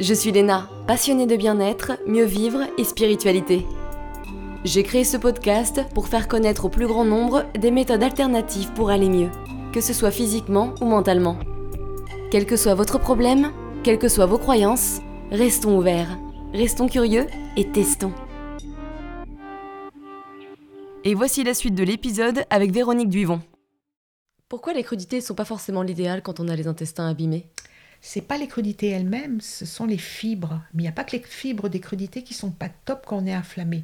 Je suis Léna, passionnée de bien-être, mieux vivre et spiritualité. J'ai créé ce podcast pour faire connaître au plus grand nombre des méthodes alternatives pour aller mieux, que ce soit physiquement ou mentalement. Quel que soit votre problème, quelles que soient vos croyances, restons ouverts, restons curieux et testons. Et voici la suite de l'épisode avec Véronique Duivon. Pourquoi les crudités ne sont pas forcément l'idéal quand on a les intestins abîmés? C'est pas les crudités elles-mêmes, ce sont les fibres. Mais il n'y a pas que les fibres des crudités qui sont pas top quand on est inflammé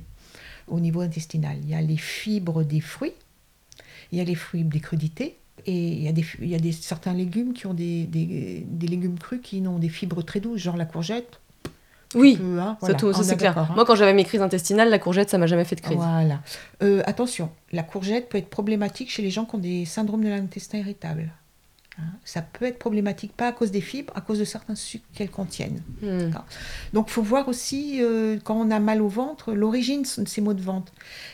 au niveau intestinal. Il y a les fibres des fruits, il y a les fruits des crudités, et il y a, des, il y a des, certains légumes qui ont des, des, des légumes crus qui ont des fibres très douces, genre la courgette. Oui, Peu, hein, ça, voilà, c'est est clair. hein. Moi, quand j'avais mes crises intestinales, la courgette, ça m'a jamais fait de crise. Voilà. Euh, attention, la courgette peut être problématique chez les gens qui ont des syndromes de l'intestin irritable. Hein, ça peut être problématique, pas à cause des fibres, à cause de certains sucres qu'elles contiennent. Hmm. Donc, il faut voir aussi, euh, quand on a mal au ventre, l'origine de ces maux de ventre.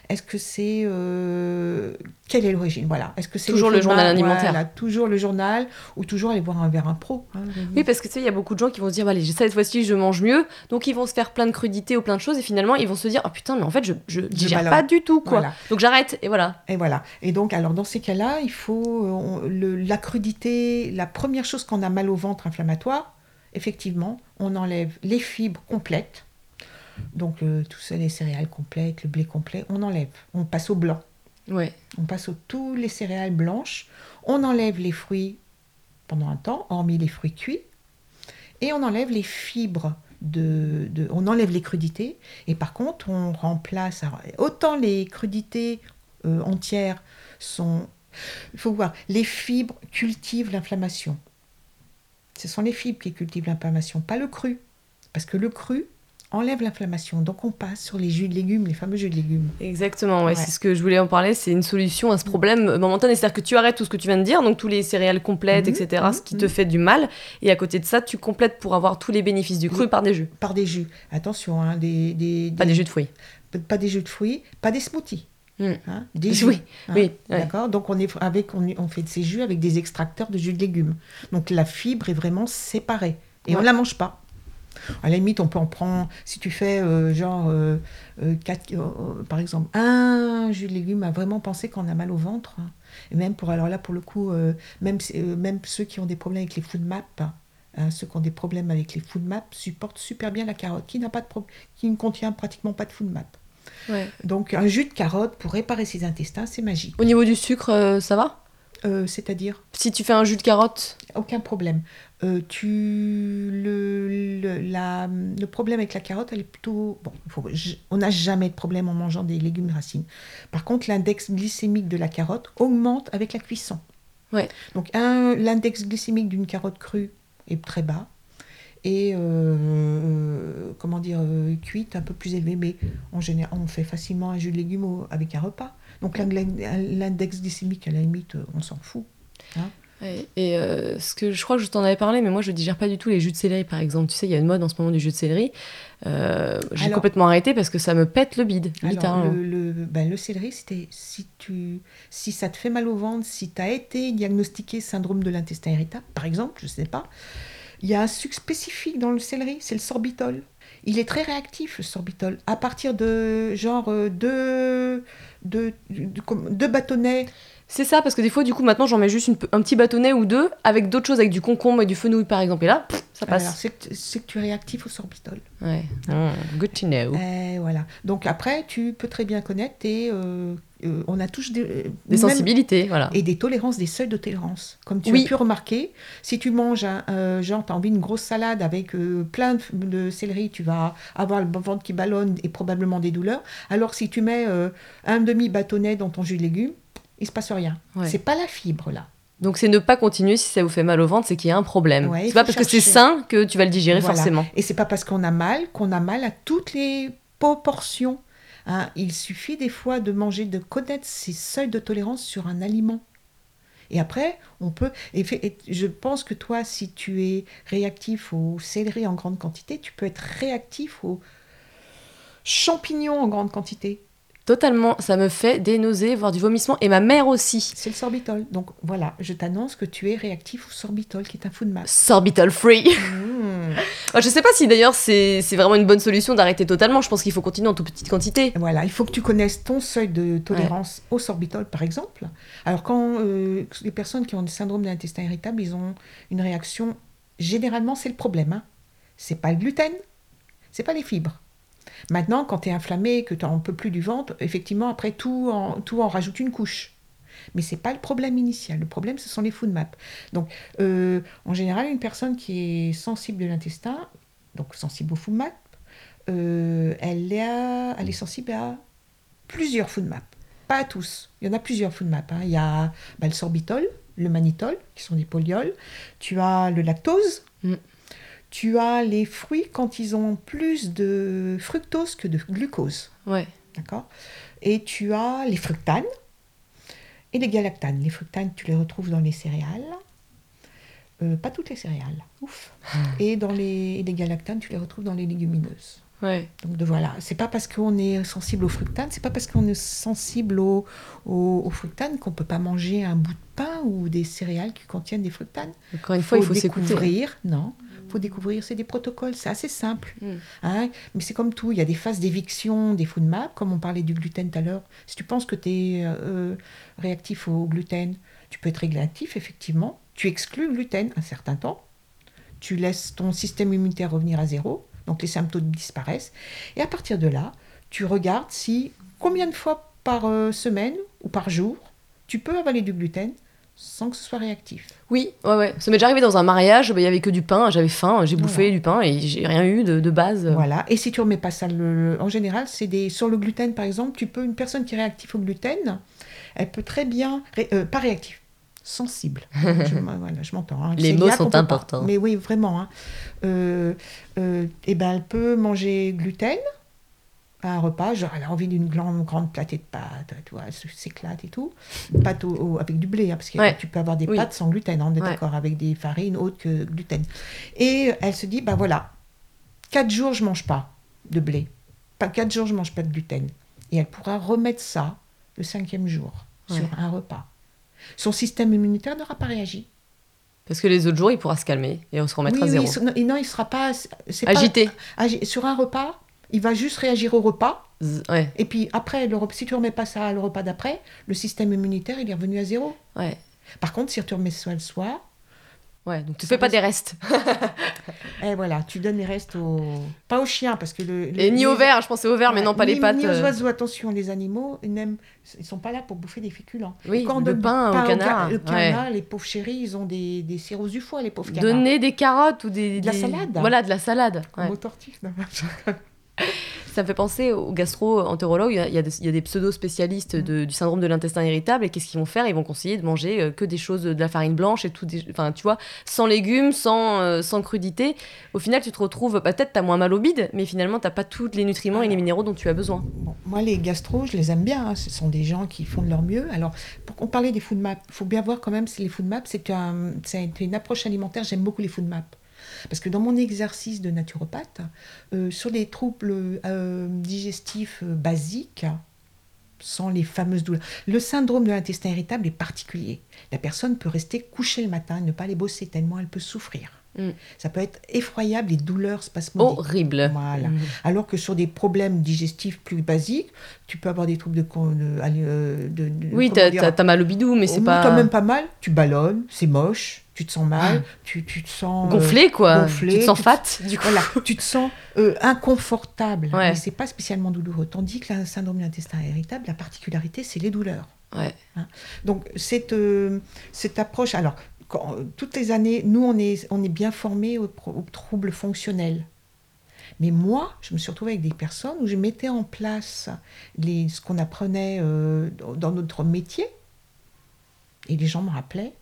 Est-ce que c'est... euh, quelle est l'origine? Voilà. Est-ce que c'est Toujours le journal alimentaire. Voilà, toujours le journal, ou toujours aller voir un vers un pro. hein. Oui, parce que tu sais, il y a beaucoup de gens qui vont se dire, bah, allez, cette fois-ci, je mange mieux. Donc, ils vont se faire plein de crudités ou plein de choses. Et finalement, ils vont se dire, oh putain, mais en fait, je, je digère ballonne. pas du tout, quoi. Voilà. Donc, j'arrête. Et voilà. Et voilà. Et donc, alors, dans ces cas-là, il faut euh, on- le- la crudité. La première chose quand on a mal au ventre inflammatoire, effectivement, on enlève les fibres complètes. Donc, euh, tout ça, les céréales complètes, le blé complet, on enlève. On passe au blanc. Ouais. On passe aux tous les céréales blanches. On enlève les fruits pendant un temps, hormis les fruits cuits. Et on enlève les fibres. De, de- on enlève les crudités. Et par contre, on remplace. alors, autant les crudités euh, entières sont. Il faut voir, les fibres cultivent l'inflammation. Ce sont les fibres qui cultivent l'inflammation, pas le cru. Parce que le cru enlève l'inflammation. Donc on passe sur les jus de légumes, les fameux jus de légumes. Exactement, ouais, Ouais. c'est ce que je voulais en parler. C'est une solution à ce problème momentané. C'est-à-dire que tu arrêtes tout ce que tu viens de dire, donc tous les céréales complètes, Mhm, etc., ce qui te mhm. fait du mal. Et à côté de ça, tu complètes pour avoir tous les bénéfices du cru Oui. par des jus. par des jus. Attention, hein, des, des, Pas des jus de fruits. pas des jus de fruits, pas des smoothies. Mm. hein, des jus. Oui, hein, oui. D'accord Donc on, est avec, on, fait de ces jus avec des extracteurs de jus de légumes. Donc la fibre est vraiment séparée. Et on ne la mange pas. À la limite, on peut en prendre, si tu fais euh, genre, euh, euh, quatre- par exemple, un jus de légumes à vraiment penser qu'on a mal au ventre. hein. Et même pour, alors là, pour le coup, même, même ceux qui ont des problèmes avec les food maps, hein, ceux qui ont des problèmes avec les food maps supportent super bien la carotte, qui, n'a pas de qui ne contient pratiquement pas de food map. Ouais. Donc un jus de carotte pour réparer ses intestins, c'est magique. Au niveau du sucre, euh, ça va? Euh, C'est-à-dire? Si tu fais un jus de carotte, aucun problème. Euh, tu le, le, la- le problème avec la carotte, elle est plutôt bon. faut- on n'a jamais de problème en mangeant des légumes racines. Par contre, l'index glycémique de la carotte augmente avec la cuisson. Ouais. Donc un l'index glycémique d'une carotte crue est très bas et euh, comment dire euh, cuite un peu plus élevé, mais en général on fait facilement un jus de légumes avec un repas. Donc l'in- l'index glycémique à la limite euh, on s'en fout. Ouais. Et euh, ce que je crois que je t'en avais parlé, mais moi je digère pas du tout les jus de céleri par exemple. Tu sais, il y a une mode en ce moment du jus de céleri. Euh, J'ai complètement arrêté parce que ça me pète le bide, Alors, littéralement. le, le, ben, le céleri, c'était si, tu, si ça te fait mal au ventre, si tu as été diagnostiqué syndrome de l'intestin irritable, par exemple, je ne sais pas, il y a un sucre spécifique dans le céleri, c'est le sorbitol. Il est très réactif, le sorbitol. À partir de genre euh, deux, deux, bâtonnets, C'est ça, parce que des fois, du coup, maintenant j'en mets juste une un petit bâtonnet ou deux avec d'autres choses, avec du concombre et du fenouil par exemple. Et là, pff, ça passe. c'est que, tu es réactif au sorbitol. Ouais. Mm, good to know. Eh, voilà. Donc après, tu peux très bien connaître et euh, euh, on a tous des, Des même- sensibilités, voilà. et des tolérances, des seuils de tolérance. Comme tu Oui. as pu remarquer, si tu manges, un, euh, genre, tu as envie d'une grosse salade avec euh, plein de, de céleri, tu vas avoir le ventre qui ballonne et probablement des douleurs. Alors si tu mets euh, un demi-bâtonnet dans ton jus de légumes, il se passe rien. Ouais. C'est pas la fibre là. Donc c'est ne pas continuer si ça vous fait mal au ventre, c'est qu'il y a un problème. Ouais, c'est pas parce que c'est sain que tu vas le digérer Voilà. forcément. Et c'est pas parce qu'on a mal qu'on a mal à toutes les proportions. hein. Il suffit des fois de manger, de connaître ses seuils de tolérance sur un aliment. Et après, on peut. Et, fait- et je pense que toi, si tu es réactif au céleri en grande quantité, tu peux être réactif aux champignons en grande quantité. Totalement, ça me fait des nausées, voire du vomissement, et ma mère aussi. C'est le sorbitol. Donc voilà, je t'annonce que tu es réactif au sorbitol, qui est un food mass. Sorbitol free. Mmh. Je sais pas si d'ailleurs c'est c'est vraiment une bonne solution d'arrêter totalement. Je pense qu'il faut continuer en toute petite quantité. Voilà, il faut que tu connaisses ton seuil de tolérance au sorbitol, par exemple. Alors, quand euh, les personnes qui ont le syndrome de l'intestin irritable, ils ont une réaction. Généralement, c'est le problème. Hein. C'est pas le gluten, c'est pas les fibres. Maintenant, quand tu es inflammé, que tu n'en peux plus du ventre, effectivement, après, tout en, tout en rajoute une couche. Mais ce n'est pas le problème initial. Le problème, ce sont les food maps. Donc, euh, en général, une personne qui est sensible de l'intestin, donc sensible aux food maps, euh, elle, est elle est sensible à plusieurs food maps. Pas à tous. Il y en a plusieurs food maps. hein. Il y a le sorbitol, le mannitol, qui sont des polyols. Tu as le lactose. Mm. Tu as les fruits quand ils ont plus de fructose que de glucose. Ouais. D'accord? Et tu as les fructanes et les galactanes. Les fructanes, tu les retrouves dans les céréales. Euh, pas toutes les céréales, ouf. Et dans les, et les galactanes, tu les retrouves dans les légumineuses. Ouais. Donc de, voilà, c'est pas parce qu'on est sensible aux fructanes, c'est pas parce qu'on est sensible fructanes qu'on peut pas manger un bout de pain ou des céréales qui contiennent des fructanes. Encore une fois, il faut s'écouter. découvrir. Non, faut découvrir. C'est des protocoles, c'est assez simple. Mm. Hein, mais c'est comme tout, il y a des phases d'éviction des food maps, comme on parlait du gluten tout à l'heure. Si tu penses que tu es euh, réactif au gluten, tu peux être réactif, effectivement. Tu exclus le gluten un certain temps. Tu laisses ton système immunitaire revenir à zéro, donc les symptômes disparaissent. Et à partir de là, tu regardes si combien de fois par euh, semaine ou par jour tu peux avaler du gluten sans que ce soit réactif. Oui, ouais, ouais. Ça m'est déjà arrivé dans un mariage, bah, il y avait que du pain, j'avais faim, j'ai bouffé Voilà. du pain et j'ai rien eu de, de base. Voilà. Et si tu remets pas ça, le- en général, c'est des sur le gluten par exemple, tu peux une personne qui est réactive au gluten, elle peut très bien ré- euh, pas réactive, sensible. je, voilà, je m'entends. hein. Les mots sont importants. Mais oui, vraiment. Hein. Euh, euh, et ben, elle peut manger gluten à un repas, genre elle a envie d'une grande, grande platée de pâtes, tu vois, elle s'éclate et tout. Pâtes au- au- avec du blé, hein, parce que Ouais. tu peux avoir des Oui. pâtes sans gluten, hein, on est Ouais. d'accord, avec des farines autres que gluten. Et elle se dit, bah voilà, quatre jours je mange pas de blé, pas quatre jours je mange pas de gluten. Et elle pourra remettre ça le cinquième jour sur un repas. Son système immunitaire n'aura pas réagi. Parce que les autres jours, il pourra se calmer et on se remettra oui, à zéro. oui, non, il sera pas. Agité. agi- sur un repas, il va juste réagir au repas. Ouais, Et puis après, le, si tu remets pas ça le repas d'après, le système immunitaire, il est revenu à zéro. ouais. Par contre, si tu remets ça le soir, Ouais, donc tu fais pas des restes. et voilà, tu donnes les restes au... Pas aux chiens, parce que le... Et ni les- au verre, je pensais au verre, mais non, pas ni, les pâtes. Ni aux euh. oiseaux, attention, les animaux, ils n'aiment... Ils sont pas là pour bouffer des féculents. Oui, Quand le pain au canard. Le ouais. canard, les pauvres chéris, ils ont des, des cirrhoses du foie, les pauvres canards. Donner des carottes ou des. De la des- salade. Voilà, de la salade. Comme ouais. aux. Ça me fait penser aux gastro-entérologues. Il y a- il y a des, pseudo-spécialistes de- du syndrome de l'intestin irritable. Et qu'est-ce qu'ils vont faire? Ils vont conseiller de manger euh, que des choses de la farine blanche et tout. des- Enfin, tu vois, sans légumes, sans, euh, sans crudité. Au final, tu te retrouves. bah, Peut-être t'as moins mal au bide, mais finalement, t'as pas tous les nutriments et les minéraux dont tu as besoin. Bon, moi, les gastro, je les aime bien. hein. Ce sont des gens qui font de leur mieux. Alors, pour qu'on parlait des food maps, il faut bien voir quand même si les food maps, c'est un, une approche alimentaire. J'aime beaucoup les food maps. Parce que dans mon exercice de naturopathe, euh, sur les troubles euh, digestifs euh, basiques, sans les fameuses douleurs, le syndrome de l'intestin irritable est particulier. La personne peut rester couchée le matin, ne pas aller bosser tellement elle peut souffrir. Mm. Ça peut être effroyable, les douleurs spasmodiques. Horrible. Voilà. Mm. Alors que sur des problèmes digestifs plus basiques, tu peux avoir des troubles de... de, de- de- Oui, t'as mal au bidou, mais c'est pas. t'as même pas mal, tu ballonnes, c'est moche, tu te sens mal, tu, tu te sens... euh, Gonflé, quoi. gonflé, tu te sens tu te- fat, du coup. voilà, tu te sens euh, inconfortable, Ouais. mais c'est pas spécialement douloureux. Tandis que le syndrome de l'intestin irritable, la particularité, c'est les douleurs. Ouais. Donc cette, euh, cette approche, alors quand- toutes les années, nous on est, on est bien formés aux, troubles fonctionnels. Mais moi, je me suis retrouvée avec des personnes où je mettais en place les, ce qu'on apprenait euh, dans notre métier. Et les gens me rappelaient,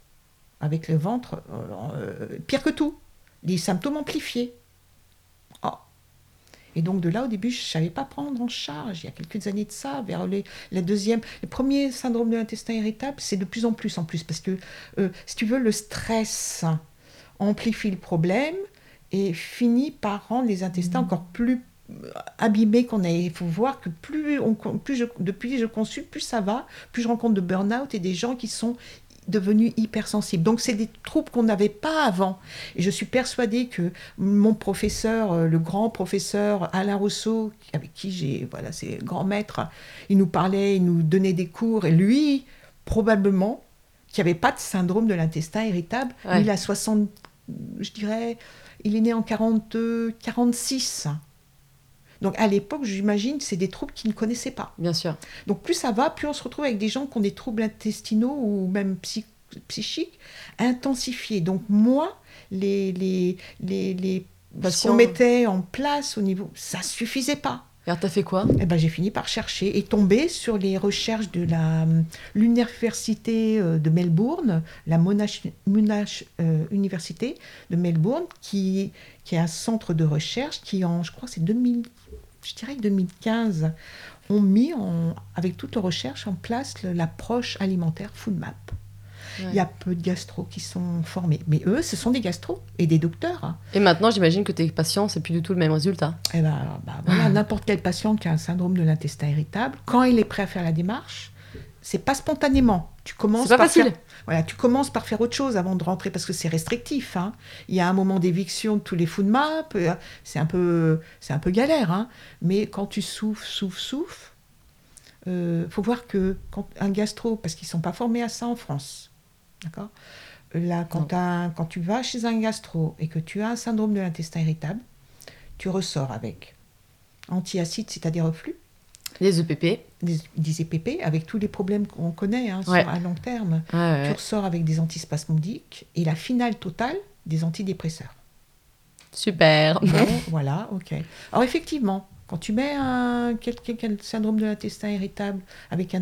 avec le ventre, euh, euh, pire que tout, les symptômes amplifiés. Oh. Et donc de là, au début, je ne savais pas prendre en charge. Il y a quelques années de ça, vers les, la deuxième, le premier syndrome de l'intestin irritable, c'est de plus en plus en plus. Parce que, euh, si tu veux, le stress amplifie le problème et finit par rendre les intestins encore plus abîmés qu'on est. Il faut voir que plus, on, plus je, depuis je consulte, plus ça va, plus je rencontre de burn-out et des gens qui sont devenus hypersensibles. Donc c'est des troubles qu'on n'avait pas avant. Et je suis persuadée que mon professeur, euh, le grand professeur Alain Rousseau, avec qui j'ai, voilà, c'est grand maître, il nous parlait, il nous donnait des cours, et lui, probablement, qui n'avait pas de syndrome de l'intestin irritable, Ouais. il a 60, je dirais, il est né en 40, 46. Donc à l'époque, j'imagine, c'est des troubles qu'il ne connaissait pas. Bien sûr. Donc plus ça va, plus on se retrouve avec des gens qui ont des troubles intestinaux ou même psy- psychiques intensifiés. Donc moi, les, les, les, les ce qu'on mettait en place au niveau, ça suffisait pas. Alors, t'as fait quoi Eh ben, j'ai fini par chercher et tomber sur les recherches de la l'université euh, de Melbourne, la Monash, Monash euh, Université de Melbourne, qui, qui est un centre de recherche qui, en, je crois, c'est 2000, je dirais 2015, ont mis en, avec toute leur recherche en place l'approche alimentaire FoodMap. Ouais. Il y a peu de gastro qui sont formés, mais eux, ce sont des gastros et des docteurs. Et maintenant, j'imagine que tes patients, c'est plus du tout le même résultat. Eh ben, bah, voilà, n'importe quel patient qui a un syndrome de l'intestin irritable, quand il est prêt à faire la démarche, c'est pas spontanément. Tu commences pas par facile. faire, voilà, tu commences par faire autre chose avant de rentrer parce que c'est restrictif. hein. Il y a un moment d'éviction de tous les food maps, euh, c'est un peu, c'est un peu galère. hein. Mais quand tu souffles, souffles, souffles, euh, faut voir que quand un gastro, parce qu'ils sont pas formés à ça en France, d'accord. Là, quand, t'as un- quand tu vas chez un gastro et que tu as un syndrome de l'intestin irritable, tu ressors avec antiacide, c'est-à-dire reflux, Les EPP. des, des EPP, avec tous les problèmes qu'on connaît hein, sur- à long terme. Ouais, Tu ouais. ressors avec des antispasmodiques et la finale totale, des antidépresseurs. Super. Voilà, ok. Alors effectivement, quand tu mets un, le syndrome de l'intestin irritable avec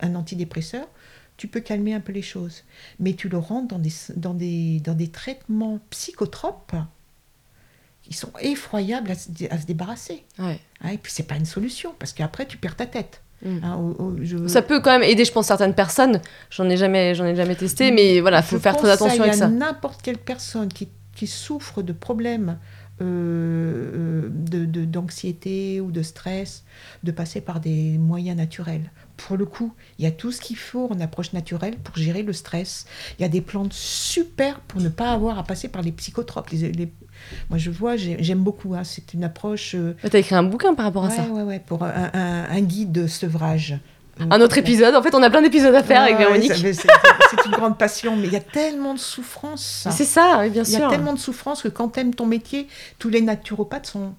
un antidépresseur, tu peux calmer un peu les choses. Mais tu le rentres dans des, dans des, dans des traitements psychotropes qui sont effroyables à se, dé- à se débarrasser. Ouais. hein. et puis c'est pas une solution, parce qu'après tu perds ta tête. Mm. hein, au- au- je- Ça peut quand même aider, je pense, certaines personnes. J'en ai jamais, j'en ai jamais testé, mais voilà, faut Je faire très attention avec ça. N'importe quelle personne qui, qui souffre de problèmes euh, euh, de- de- d'anxiété ou de stress, de passer par des moyens naturels. Pour le coup, il y a tout ce qu'il faut en approche naturelle pour gérer le stress. Il y a des plantes super pour ne pas avoir à passer par les psychotropes. Les- les- Moi, je vois, j'ai- j'aime beaucoup. hein, C'est une approche. euh, T'as écrit un bouquin par rapport à ouais, ça. ouais, ouais, pour un, un- un guide de sevrage. Un autre épisode. En fait, on a plein d'épisodes à faire avec Véronique. C'est une grande passion, mais il y a tellement de souffrance. C'est ça, oui, bien Il y a sûr. tellement de souffrance que quand tu aimes ton métier, tous les naturopathes sont.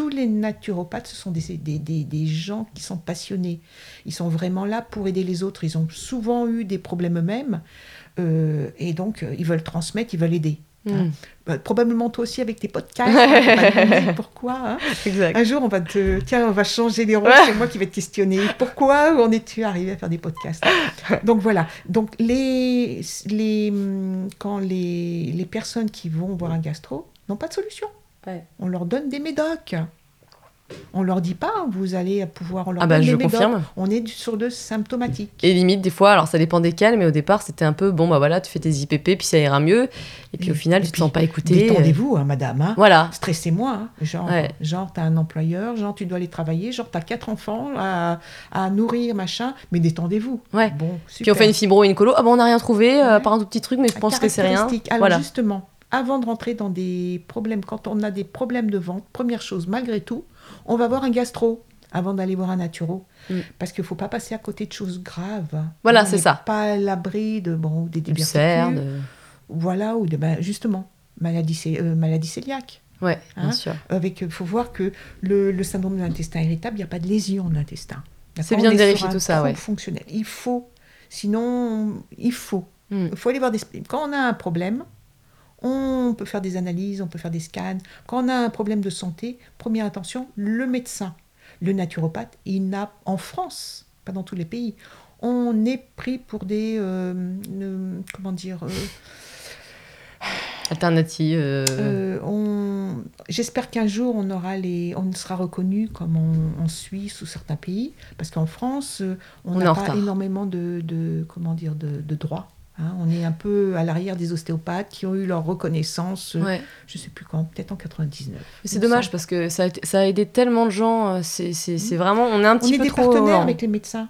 Tous les naturopathes, ce sont des, des, des, des gens qui sont passionnés. Ils sont vraiment là pour aider les autres. Ils ont souvent eu des problèmes eux-mêmes. euh, et donc, euh, ils veulent transmettre, ils veulent aider. Mm. Bah, probablement toi aussi avec tes podcasts. hein, pourquoi hein. Exact. Un jour, on va te. Tiens, on va changer les rôles. C'est moi qui vais te questionner. Pourquoi en es-tu arrivé à faire des podcasts Donc voilà. Donc les, les, hum, quand les, les personnes qui vont voir un gastro n'ont pas de solution, Ouais. on leur donne des médocs. On leur dit pas, vous allez pouvoir. On leur Ah bah, je des médocs. confirme. On est sur de symptomatique. Et limite, des fois, alors ça dépend desquels, mais au départ, c'était un peu bon, bah voilà, tu fais tes IPP, puis ça ira mieux. Et puis au Et- final, et tu te sens pas écouté. Détendez-vous, hein, madame. hein. Voilà. Stressez-moi, hein. genre, Ouais. genre tu as un employeur, genre tu dois aller travailler, genre tu as quatre enfants à, à nourrir, machin, mais détendez-vous. Ouais. Bon, Puis on fait une fibro, une colo. Ah bon, on n'a rien trouvé, euh, par un tout petit truc, mais je pense que c'est rien. Alors Voilà. justement, avant de rentrer dans des problèmes, quand on a des problèmes de vente, première chose, malgré tout, on va voir un gastro avant d'aller voir un naturo. Mm. Parce qu'il ne faut pas passer à côté de choses graves. Voilà, c'est ça. pas à l'abri de bon, des diverticules. de- Voilà, ou de, ben, justement, maladie, euh, maladie cœliaque. Bien Hein sûr. Avec, il faut voir que le, le syndrome de l'intestin irritable, il n'y a pas de lésion de l'intestin. C'est bien de vérifier tout ça, ouais. fonctionnel. Il faut. Sinon, il faut. Mm. Il faut aller voir des... Quand on a un problème, on peut faire des analyses, on peut faire des scans. Quand on a un problème de santé, première attention, le médecin, le naturopathe, il n'a, en France, pas dans tous les pays, on est pris pour des... euh, euh, comment dire euh, Alternative. euh. J'espère qu'un jour on aura les, on sera reconnu comme en, en Suisse ou certains pays, parce qu'en France, on n'a pas retard. énormément de, de- comment dire, de, de droits. Hein. on est un peu à l'arrière des ostéopathes qui ont eu leur reconnaissance, euh, ouais. je sais plus quand, peut-être en 99. Mais C'est dommage parce que ça a, été- ça a aidé tellement de gens. euh, C'est c'est- c'est vraiment. On est un On petit est peu des trop. partenaires avec les médecins.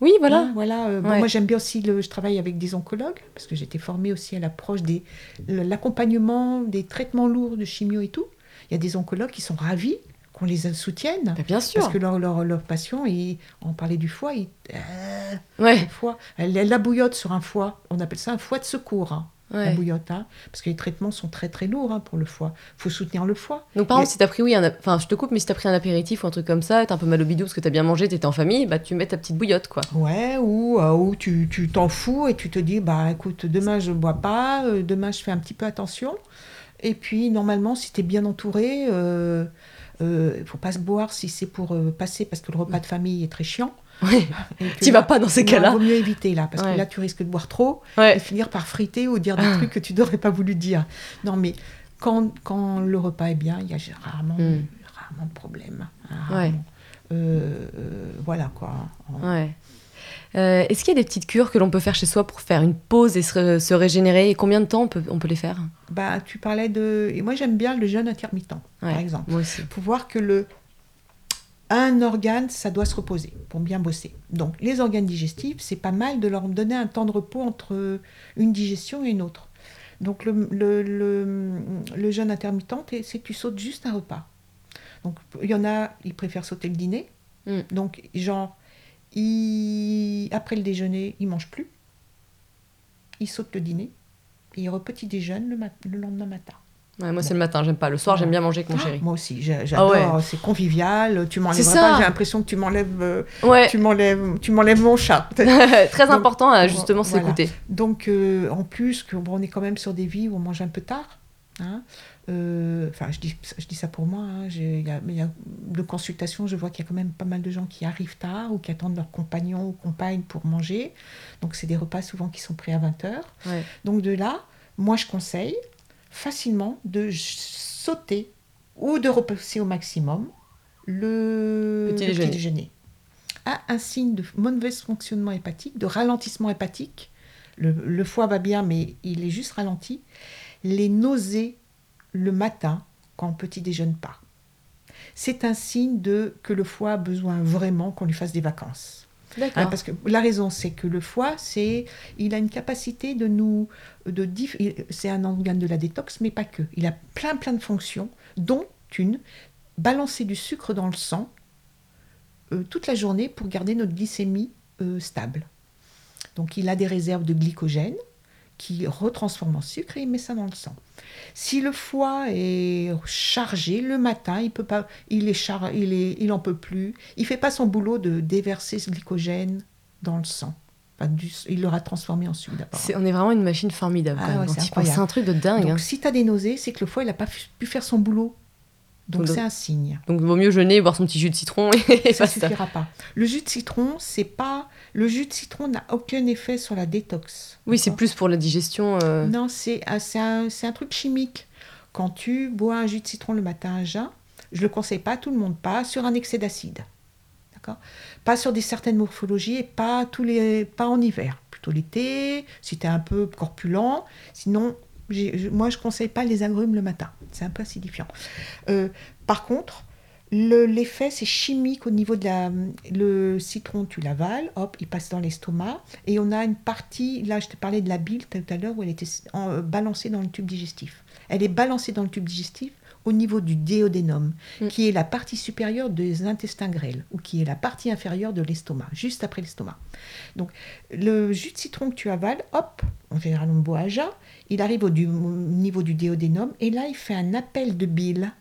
Oui, voilà. Hein, voilà. euh, bon, moi, j'aime bien aussi, le, je travaille avec des oncologues, parce que j'étais formée aussi à l'approche des l'accompagnement des traitements lourds de chimio et tout. Il y a des oncologues qui sont ravis qu'on les soutienne. Bah, bien sûr. Parce que leurs leur, leur patients, ils- on parlait du foie, ils, euh, Ouais, le foie, elle, elle la bouillotte sur un foie. On appelle ça un foie de secours, hein, la bouillotte. hein, parce que les traitements sont très très lourds hein, pour le foie. Il faut soutenir le foie. Donc par exemple, si t'as pris, oui, un enfin je te coupe, mais si t'as pris un apéritif ou un truc comme ça, t'as un peu mal au bidou parce que t'as bien mangé, t'étais en famille, bah tu mets ta petite bouillotte, quoi. Ouais, ou, euh, ou tu tu t'en fous et tu te dis, bah écoute, demain je bois pas, euh, demain je fais un petit peu attention. Et puis normalement, si tu es bien entouré, euh, euh, il faut pas se boire si c'est pour euh, passer parce que le repas de famille est très chiant. Ouais. T'y là, vas pas dans ces cas-là. vaut mieux éviter là, parce Ouais. que là tu risques de boire trop et Ouais. finir par friter ou dire des Ah. trucs que tu n'aurais pas voulu dire. Non, mais quand, quand le repas est bien, il y a rarement, Mm. rarement de problème. hein, Ouais. rarement. Euh, euh, voilà quoi. Ouais. Euh, Est-ce qu'il y a des petites cures que l'on peut faire chez soi pour faire une pause et se, ré- se régénérer Et combien de temps on peut, on peut les faire? Bah, tu parlais de. Et moi, j'aime bien le jeûne intermittent, Ouais, par exemple. Moi aussi. Pour voir que le. Un organe, ça doit se reposer pour bien bosser. Donc, les organes digestifs, c'est pas mal de leur donner un temps de repos entre une digestion et une autre. Donc, le, le, le, le jeûne intermittent, c'est que tu sautes juste un repas. Donc, il y en a, ils préfèrent sauter le dîner. Mm. Donc, genre, ils- après le déjeuner, ils mangent plus. Ils sautent le dîner. Et ils repetit déjeunent le, mat- le lendemain matin. Ouais, moi, c'est le matin, j'aime pas. Le soir, j'aime bien manger avec mon Ah, chéri. Moi aussi, j'adore. Ah ouais. C'est convivial. Tu m'enlèves C'est ça. pas. J'ai l'impression que tu m'enlèves, euh, Ouais, tu m'enlèves, tu m'enlèves mon chat. très Donc, important à justement voilà. s'écouter. Donc, euh, en plus, que, bon, on est quand même sur des vies où on mange un peu tard. Hein. Euh, Enfin, je dis, je dis ça pour moi. hein. Y a- il y a de consultations, je vois qu'il y a quand même pas mal de gens qui arrivent tard ou qui attendent leur compagnon ou compagne pour manger. Donc, c'est des repas souvent qui sont pris à 20h. Ouais. Donc de là, moi je conseille facilement de sauter ou de repousser au maximum le Petit le déjeuner. déjeuner. À un signe de mauvais fonctionnement hépatique, de ralentissement hépatique. Le, le foie va bien, mais il est juste ralenti. Les nausées le matin quand on petit déjeune pas. C'est un signe de que le foie a besoin vraiment qu'on lui fasse des vacances. Hein, D'accord. parce que la raison, c'est que le foie, c'est, il a une capacité de nous, de diff- c'est un organe de la détox, mais pas que. Il a plein plein de fonctions, dont une, balancer du sucre dans le sang euh, toute la journée pour garder notre glycémie euh, stable. Donc il a des réserves de glycogène qui retransforment en sucre et il met ça dans le sang. Si le foie est chargé le matin, il peut pas, il est char, il est, il en peut plus, il fait pas son boulot de déverser ce glycogène dans le sang. Enfin, du- il l'aura transformé en sucre d'abord. On est vraiment une machine formidable. Ah ouais, c'est un truc de dingue. Donc hein. si tu as des nausées, c'est que le foie il n'a pas pu faire son boulot. Donc c'est un signe. Donc, il vaut mieux jeûner, boire son petit jus de citron et ça basta. suffira pas. Le jus de citron, c'est pas le jus de citron n'a aucun effet sur la détox. Oui, c'est plus pour la digestion. euh, Non, c'est c'est un, c'est un truc chimique. Quand tu bois un jus de citron le matin à jeun, je le conseille pas à tout le monde, pas sur un excès d'acide. D'accord? Pas sur des certaines morphologies et pas, tous les, pas en hiver. Plutôt l'été, si tu es un peu corpulent. Sinon, je- moi, je conseille pas les agrumes le matin. C'est un peu acidifiant. Euh, par contre, le- l'effet, c'est chimique au niveau de la... Le citron, tu l'avales, hop, il passe dans l'estomac. Et on a une partie, là, je te parlais de la bile tout à l'heure, où elle était en- euh, balancée dans le tube digestif. Elle est balancée dans le tube digestif au niveau du déodénum, Mm. qui est la partie supérieure des intestins grêles, ou qui est la partie inférieure de l'estomac, juste après l'estomac. Donc, le jus de citron que tu avales, hop, en général on boit à jeun, il arrive au, du- au niveau du déodénum, et là, il fait un appel de bile.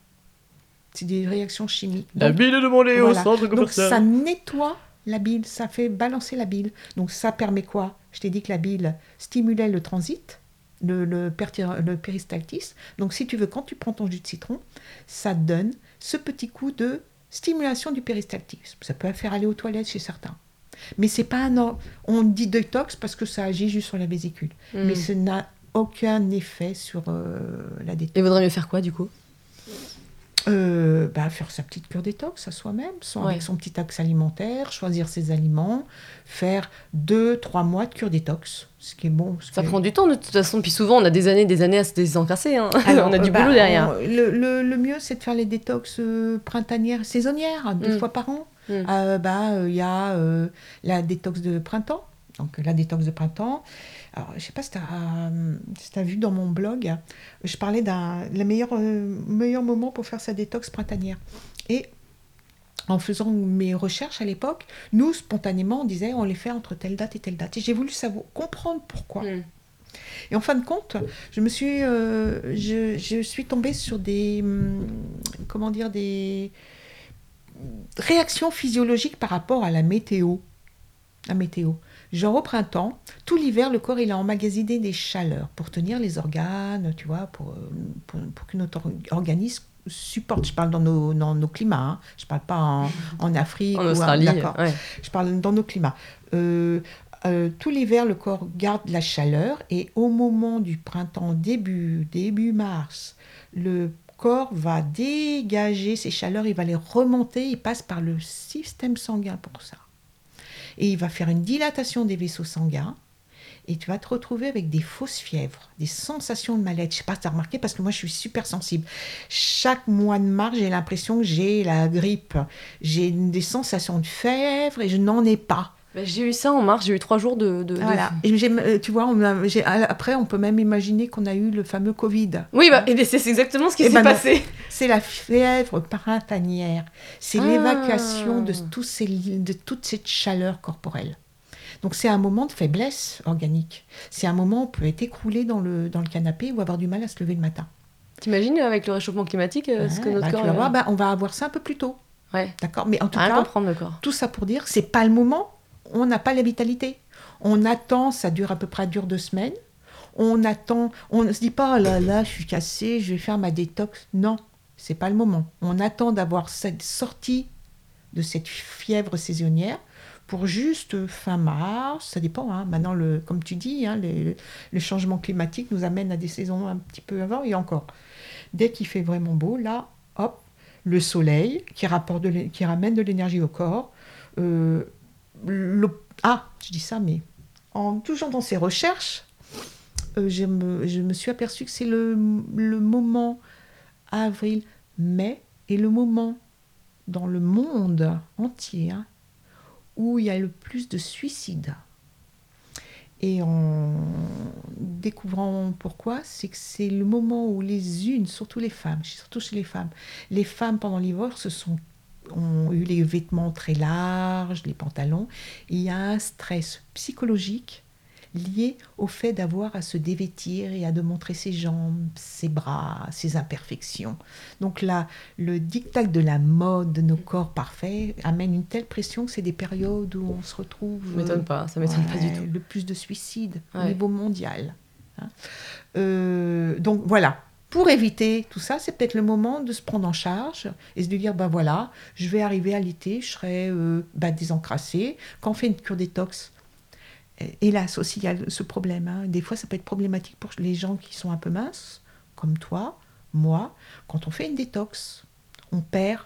C'est des réactions chimiques. Donc, bile de mon lait voilà. Donc ça nettoie la bile, ça fait balancer la bile. Donc ça permet quoi? Je t'ai dit que la bile stimulait le transit, le, le, perti- le péristaltisme. Donc si tu veux, quand tu prends ton jus de citron, ça donne ce petit coup de stimulation du péristaltisme. Ça peut faire aller aux toilettes chez certains. Mais c'est pas un... On dit détox parce que ça agit juste sur la vésicule. Mm. Mais ce n'a aucun effet sur euh, la détox. Et vaudrait mieux faire quoi du coup? Euh, bah, faire sa petite cure détox à soi-même, son- Ouais. avec son petit axe alimentaire, choisir ses aliments, faire deux, trois mois de cure détox, ce qui est bon. Ça prend du temps de toute façon, puis souvent on a des années des années à se désencasser. Hein. Alors, on a du euh, bah, boulot derrière. on- le, le- le mieux, c'est de faire les détox euh, printanières, saisonnières, deux Mm. fois par an. Mm. Euh, bah, il y a la détox de printemps. Donc, la détox de printemps. Alors, je sais pas si tu as, vu dans mon blog, je parlais d'un le meilleur, euh, meilleur moment pour faire sa détox printanière. Et en faisant mes recherches à l'époque, nous, spontanément, on disait on les fait entre telle date et telle date. Et j'ai voulu savoir, comprendre pourquoi. Mm. Et en fin de compte, je me suis, euh, je, je suis tombée sur des, hum, comment dire, des réactions physiologiques par rapport à la météo. La météo. Genre au printemps, tout l'hiver, le corps il a emmagasiné des chaleurs pour tenir les organes, tu vois, pour, euh, pour, pour que notre or- organisme supporte. Je parle dans nos, dans nos climats, hein. je parle pas en, en Afrique. En ou Australie, d'accord. ouais. Je parle dans nos climats. Euh, euh, tout l'hiver, le corps garde la chaleur et au moment du printemps, début, début mars, le corps va dégager ces chaleurs, il va les remonter, il passe par le système sanguin pour ça. Et il va faire une dilatation des vaisseaux sanguins et tu vas te retrouver avec des fausses fièvres, des sensations de mal-être. Je sais pas si tu as remarqué parce que moi je suis super sensible. Chaque mois de mars, j'ai l'impression que j'ai la grippe. J'ai des sensations de fièvre et je n'en ai pas. Bah, j'ai eu ça en mars, j'ai eu trois jours de. de- de- Voilà. Et euh, tu vois, on a- j'ai- après, on peut même imaginer qu'on a eu le fameux Covid. Oui, bah, et c'est exactement ce qui s'est ben passé. C'est la fièvre printanière. C'est Ah. l'évacuation de, tous ces, de toute cette chaleur corporelle. Donc c'est un moment de faiblesse organique. C'est un moment où on peut être écroulé dans le, dans le canapé ou avoir du mal à se lever le matin. T'imagines avec le réchauffement climatique euh, ce que Ouais, notre bah, corps. voir, bah, on va avoir ça un peu plus tôt. Ouais, D'accord? Mais en tout rien cas, comprendre le corps. tout ça pour dire, c'est pas le moment. On n'a pas la vitalité. On attend, ça dure à peu près dure deux semaines. On attend, on ne se dit pas, oh là là, je suis cassée, je vais faire ma détox. Non, c'est pas le moment. On attend d'avoir cette sortie de cette fièvre saisonnière pour juste fin mars, ça dépend. hein. Maintenant, comme tu dis, hein, le changement climatique nous amène à des saisons un petit peu avant et encore. Dès qu'il fait vraiment beau, là, hop, le soleil qui, rapporte qui ramène de l'énergie au corps. Euh, ah, je dis ça, mais en toujours dans ces recherches, euh, je, me, suis aperçue que c'est le, moment avril, mai, et le moment dans le monde entier où il y a le plus de suicides. Et en découvrant pourquoi, c'est que c'est le moment où les unes, surtout les femmes, surtout chez les femmes, les femmes pendant l'hiver se sont ont eu les vêtements très larges, les pantalons. Il y a un stress psychologique lié au fait d'avoir à se dévêtir et à de montrer ses jambes, ses bras, ses imperfections. Donc là, le dictat de la mode de nos corps parfaits amène une telle pression que c'est des périodes où on se retrouve... Ça m'étonne pas, ça m'étonne pas du tout. Le plus de suicides au niveau mondial. hein. Euh, donc voilà, pour éviter tout ça, c'est peut-être le moment de se prendre en charge et de dire, ben voilà, je vais arriver à l'été, je serai euh, bah, désencrassée. Quand on fait une cure détox, et- hélas aussi, il y a ce problème. hein. Des fois, ça peut être problématique pour les gens qui sont un peu minces, comme toi, moi. Quand on fait une détox, on perd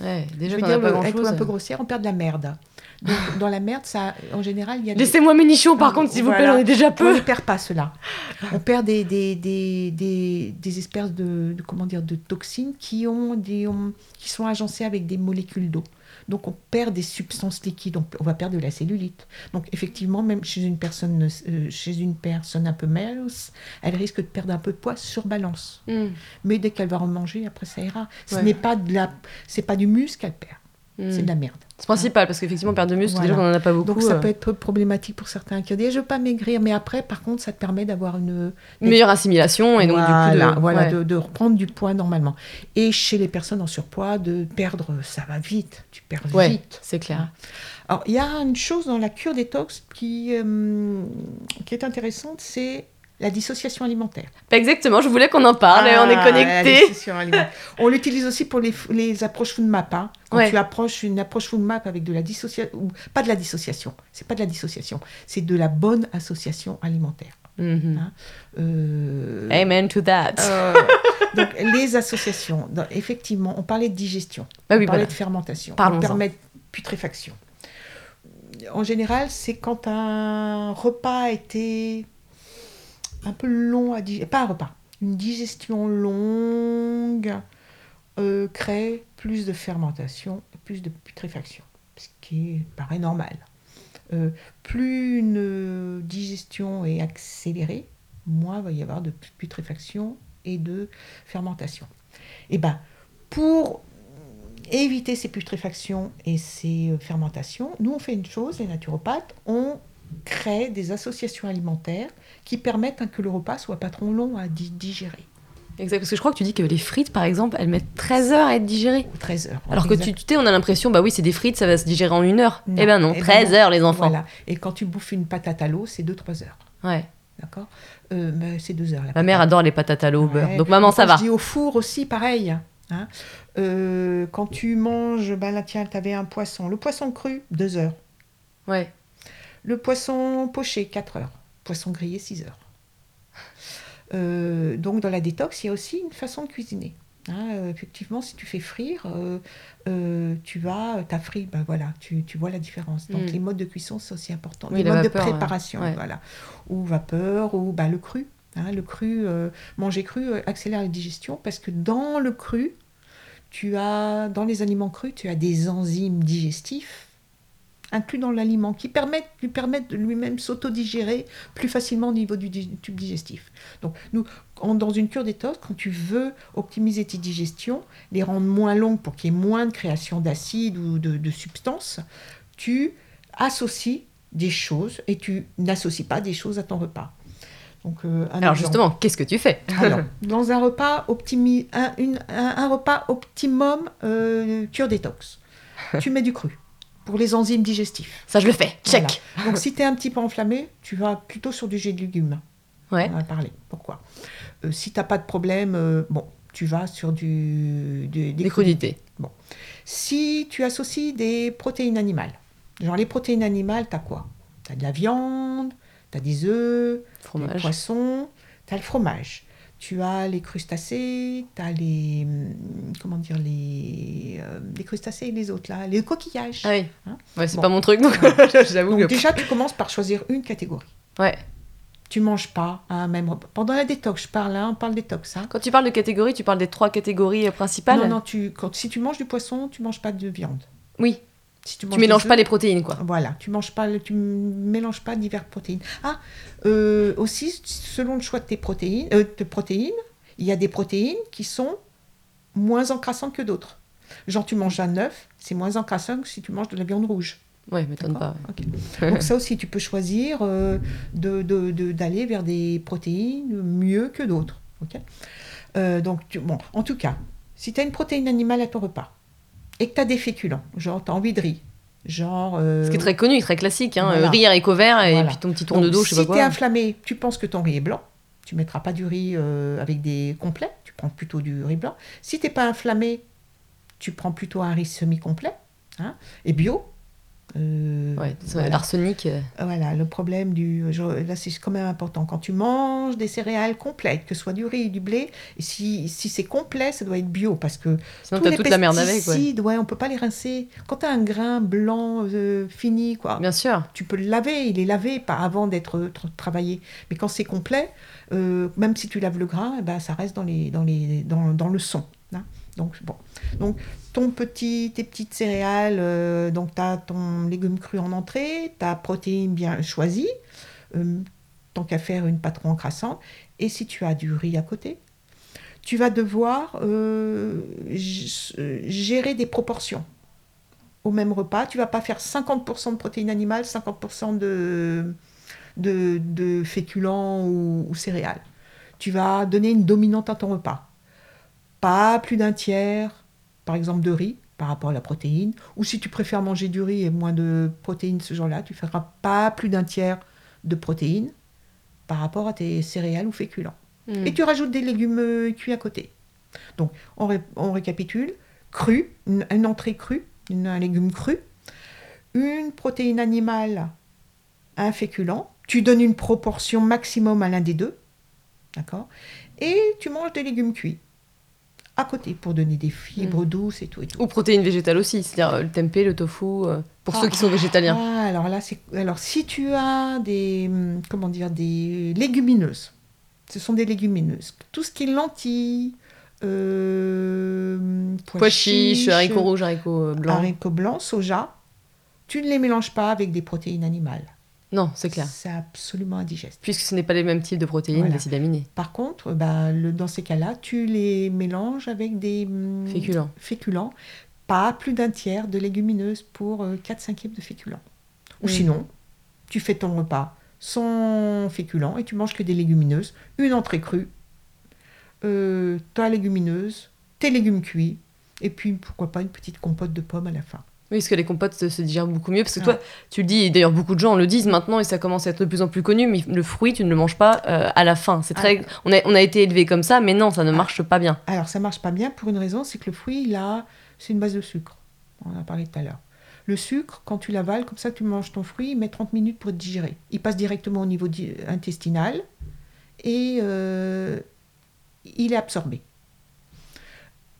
Ouais, je déjà veux qu'on dire, a pas le- être chose. un peu grossière, on perd de la merde. Donc, dans la merde, ça, en général, il y a des- Laissez-moi mes nichons par contre, s'il vous plaît, j'en ai déjà On peu. ne perd pas cela. On perd des, des, des, des, des espèces de, de- comment dire, de toxines qui, ont des, qui sont agencées avec des molécules d'eau. Donc on perd des substances liquides, on, on va perdre de la cellulite. Donc effectivement, même chez une personne, euh, chez une personne un peu mince, elle risque de perdre un peu de poids sur balance. Hmm, Mais dès qu'elle va en manger, après ça ira. Ce Ouais. n'est pas de la, c'est pas du muscle qu'elle perd, c'est de la merde. C'est principal parce qu'effectivement, perte de muscle, Voilà. déjà qu'on en a pas beaucoup. Donc ça euh, peut être problématique pour certains qui disent je veux pas maigrir, mais après par contre ça te permet d'avoir une Une meilleure assimilation et donc voilà, du coup de, voilà, ouais. de, de reprendre du poids normalement. Et chez les personnes en surpoids, de perdre, ça va vite, tu perds Ouais, vite. c'est clair. Alors il y a une chose dans la cure détox qui, euh, qui est intéressante, c'est la dissociation alimentaire. Pas exactement, je voulais qu'on en parle on est Ah, connecté. On l'utilise aussi pour les, les approches food map. hein. Quand Ouais. tu approches une approche food map avec de la dissociation, pas de la dissociation, c'est pas de la dissociation, c'est de la bonne association alimentaire. Mhm. Hein. Euh, Amen to that. euh, donc les associations, effectivement, on parlait de digestion, Bah oui, on parlait voilà. de fermentation, on permet de putréfaction. En général, c'est quand un repas a été un peu long à digérer, pas repas, une digestion longue euh, crée plus de fermentation, plus de putréfaction, ce qui paraît normal. Euh, plus une digestion est accélérée, moins va y avoir de putréfaction et de fermentation. Et eh ben, pour éviter ces putréfactions et ces fermentations, nous on fait une chose, les naturopathes, on crée des associations alimentaires qui permettent que le repas soit pas trop long à digérer. Exact, parce que je crois que tu dis que les frites, par exemple, elles mettent 13 heures à être digérées. 13 heures. Alors que tu sais, on a l'impression, bah oui, c'est des frites, ça va se digérer en une heure. eh ben non, 13 eh ben heures, les enfants. Voilà. Et quand tu bouffes une patate à l'eau, c'est 2-3 heures. Ouais. D'accord? Euh, C'est 2 heures. Ma mère adore les patates à l'eau au beurre. Donc maman, ça va. Je dis au four aussi, pareil. Hein. Euh, quand tu manges, ben là, tiens, tu avais un poisson. Le poisson cru, 2 heures. Ouais. Le poisson poché, 4 heures. Poisson grillé, 6 heures. Euh, donc dans la détox, il y a aussi une façon de cuisiner. Hein, euh, effectivement, si tu fais frire, euh, tu vas, ta frit, ben voilà, tu, tu, vois la différence. Donc mm. les modes de cuisson, c'est aussi important. les modes de préparation, voilà. Ou vapeur, ou bah, le cru. Hein, le cru, manger cru accélère la digestion parce que dans le cru, tu as, dans les aliments crus, tu as des enzymes digestifs inclus dans l'aliment qui permettent, lui permettent de lui-même s'autodigérer plus facilement au niveau du tube digestif. Donc, nous, dans une cure détox, quand tu veux optimiser tes digestions, les rendre moins longues pour qu'il y ait moins de création d'acide ou de, substances, tu associes des choses et tu n'associes pas des choses à ton repas. Donc, euh, Alors justement, qu'est-ce que tu fais? Dans un repas, optimi, un, repas optimum euh, cure détox, tu mets du cru pour les enzymes digestifs. Ça, je le fais. Check. Donc, si tu es un petit peu enflammé, tu vas plutôt sur du jet de légumes. Ouais. On va parler. Pourquoi? Euh, Si tu n'as pas de problème, euh, bon, tu vas sur du, des, crudités. Bon. Si tu associes des protéines animales, genre les protéines animales, tu as quoi? Tu as de la viande, tu as des œufs, des poissons, tu as le fromage tu as les crustacés, tu as les. Hum, comment dire Les, euh, les crustacés et les autres, là, les coquillages. Ah oui. Hein ouais, c'est pas mon truc, donc j'avoue. Déjà, tu commences par choisir une catégorie. Ouais. Tu manges pas un même repas. Pendant la détox, je parle, hein, on parle détox. Hein. Quand tu parles de catégorie, tu parles des trois catégories euh, principales? Non, non, tu, quand, si tu manges du poisson, tu manges pas de viande. Oui. Si tu, mélanges pas les protéines, quoi. Voilà, tu manges pas, tu mélanges pas diverses protéines. Ah, euh, aussi, selon le choix de tes protéines, euh, de protéines, il y a des protéines qui sont moins encrassantes que d'autres. Genre, tu manges un œuf, c'est moins encrassant que si tu manges de la viande rouge. Oui, m'étonne pas. Donc ça aussi, tu peux choisir euh, d'aller de, de, vers des protéines mieux que d'autres. donc, bon, en tout cas, si tu as une protéine animale à ton repas, et que tu as des féculents, genre tu as envie de riz, genre... Euh, Ce qui est très connu, très classique, hein, riz haricots verts et puis ton petit tour de dos, je sais pas quoi. Si tu es inflammé, tu penses que ton riz est blanc, tu mettras pas du riz euh, avec des complets, tu prends plutôt du riz blanc. Si tu n'es pas inflammé, tu prends plutôt un riz semi-complet, hein, et bio, euh, l'arsenic. Euh. Voilà, le problème du. là, c'est quand même important. Quand tu manges des céréales complètes, que ce soit du riz, du blé, et si, si c'est complet, ça doit être bio parce que. Sinon, tous les toute la merde avec. Ouais. ouais, on peut pas les rincer. Quand tu as un grain blanc euh, fini, quoi. Bien sûr. Tu peux le laver, il est lavé pas avant d'être travaillé. Mais quand c'est complet, même si tu laves le grain, eh ben, ça reste dans, les, dans, les, dans, dans le son. Hein. Donc, bon. Donc, ton petit, tes petites céréales, euh, donc tu as ton légume cru en entrée, ta protéine bien choisie, euh, tant qu'à faire une pâte encrassante, et si tu as du riz à côté, tu vas devoir euh, gérer des proportions. Au même repas, tu vas pas faire 50% de protéines animales, 50% de, de, de, féculents ou céréales. Tu vas donner une dominante à ton repas pas plus d'un tiers, par exemple, de riz par rapport à la protéine. Ou si tu préfères manger du riz et moins de protéines ce jour-là, tu feras pas plus d'un tiers de protéines par rapport à tes céréales ou féculents. Hmm. Et tu rajoutes des légumes euh, cuits à côté. Donc, on, récapitule. Cru, une, entrée crue, un légume cru, une protéine animale, un féculent. Tu donnes une proportion maximum à l'un des deux. D'accord? Et tu manges des légumes cuits à côté pour donner des fibres mm. douces et tout, et Ou protéines végétales aussi, c'est-à-dire euh, le tempeh, le tofu, euh, pour ceux qui sont végétaliens. Ah, alors là, c'est alors si tu as des hum, comment dire des légumineuses, ce sont des légumineuses. Tout ce qui est lentilles, euh, Pois chiches, haricots rouges, haricots blancs. haricots blancs, soja. Tu ne les mélanges pas avec des protéines animales. Non, c'est clair. C'est absolument indigeste. Puisque ce n'est pas les mêmes types de protéines, Voilà. d'acides aminés. Par contre, bah, le- dans ces cas-là, tu les mélanges avec des hum, Féculents. féculents. Pas plus d'un tiers de légumineuses pour 4 cinquièmes de féculents. Ou Mm. sinon, tu fais ton repas sans féculents et tu manges que des légumineuses. Une entrée crue, euh, ta légumineuse, tes légumes cuits, et puis pourquoi pas une petite compote de pommes à la fin. Oui, parce que les compotes se, se digèrent beaucoup mieux. Parce que Ah. toi, tu le dis, et d'ailleurs beaucoup de gens le disent maintenant, et ça commence à être de plus en plus connu, mais le fruit, tu ne le manges pas euh, à la fin. C'est très... on, a, on a été élevé comme ça, mais non, ça ne Ah. marche pas bien. Alors ça marche pas bien pour une raison, c'est que le fruit, il a, c'est une base de sucre. On en a parlé tout à l'heure. Le sucre, quand tu l'avales, comme ça tu manges ton fruit, il met 30 minutes pour être digéré. Il passe directement au niveau intestinal et euh, il est absorbé.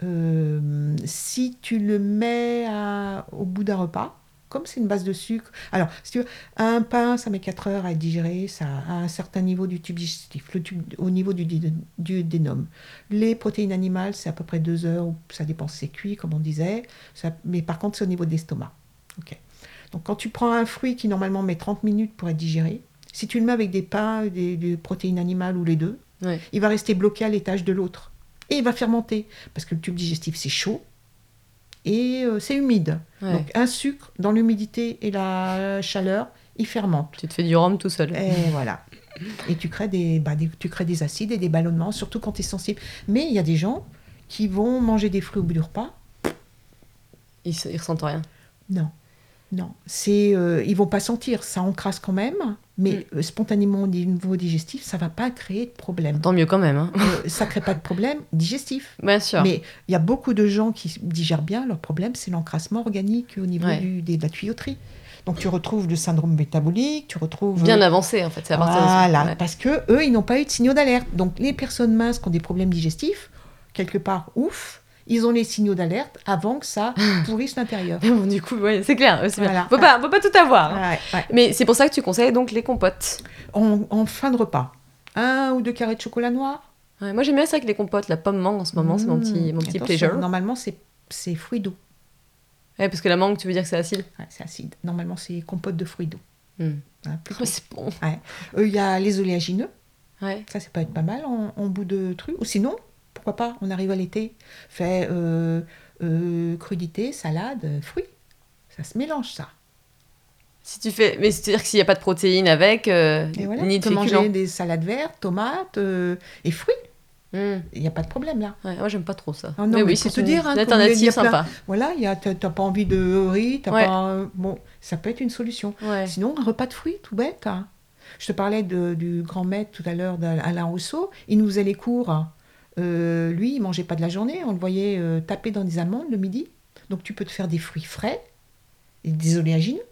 Euh, si tu le mets à- au bout d'un repas, comme c'est une base de sucre, alors si tu veux, un pain, ça met 4 heures à être digéré, ça a un certain niveau du tube digestif, le tube, au niveau du, du, du dénome. Les protéines animales, c'est à peu près 2 heures, ça dépend si c'est cuit, comme on disait, ça- mais par contre, c'est au niveau de l'estomac. Ok. Donc quand tu prends un fruit qui normalement met 30 minutes pour être digéré, si tu le mets avec des pains, des, des protéines animales ou les deux, Ouais. il va rester bloqué à l'étage de l'autre. Et il va fermenter, parce que le tube digestif, c'est chaud et euh, c'est humide. Ouais. Donc un sucre, dans l'humidité et la chaleur, il fermente. Tu te fais du rhum tout seul. Et voilà. Et tu crées des, bah, des- tu crées des acides et des ballonnements, surtout quand tu es sensible. Mais il y a des gens qui vont manger des fruits au bout du repas. Ils, ils ressentent rien. Non. Non. C'est, euh, ils vont pas sentir. Ça encrasse quand même. Mais euh, spontanément au niveau digestif, ça va pas créer de problème. Tant mieux quand même. Hein. Euh, ça crée pas de problème digestif. Bien sûr. Mais il y a beaucoup de gens qui digèrent bien. Leur problème, c'est l'encrassement organique au niveau Ouais. du, des- de la tuyauterie. Donc tu retrouves le syndrome métabolique, tu retrouves... Bien avancé, en fait. C'est à partir de ça. Voilà, Ouais. parce que eux, ils n'ont pas eu de signaux d'alerte. Donc les personnes minces qui ont des problèmes digestifs, quelque part, ouf, ils ont les signaux d'alerte avant que ça pourrisse l'intérieur. Bon, du coup, ouais, c'est clair. c'est. Voilà. Faut, pas, faut pas tout avoir. hein. Ouais, ouais. Mais c'est pour ça que tu conseilles donc les compotes. En, en fin de repas, un ou deux carrés de chocolat noir. Ouais, moi j'aime bien ça avec les compotes, la pomme mangue en ce moment, c'est mon petit, mon petit pleasure. Normalement, c'est c'est fruits. Ouais, parce que la mangue, tu veux dire que c'est acide c'est acide. Normalement, c'est compote de fruits doux. Hmm. Hein, c'est bon. Euh, Il y a les oléagineux. Ouais. Ça, ça peut être pas mal en, en bout de truc. Ou sinon, pourquoi pas, on arrive à l'été, fait euh, euh, crudité, salade, fruits. Ça se mélange, ça. Si tu fais, mais c'est-à-dire que s'il n'y a pas de protéines avec, euh, Et voilà, ni tu de manger des salades vertes, tomates euh, et fruits. Hmm. Il n'y a pas de problème là. Ouais, moi j'aime pas trop ça. Ah non, mais mais oui, c'est te dire, hein, alternative plein- sympa. Voilà, il y a- t'as t'as pas envie de riz, t'as Ouais. pas. Bon, ça peut être une solution. Ouais. Sinon, un repas de fruits, tout bête. hein. Je te parlais de- du grand maître tout à l'heure d'Alain Rousseau. Il nous faisait les cours. Euh, lui, il mangeait pas de la journée. On le voyait euh, taper dans des amandes le midi. Donc, tu peux te faire des fruits frais et des oléagineux.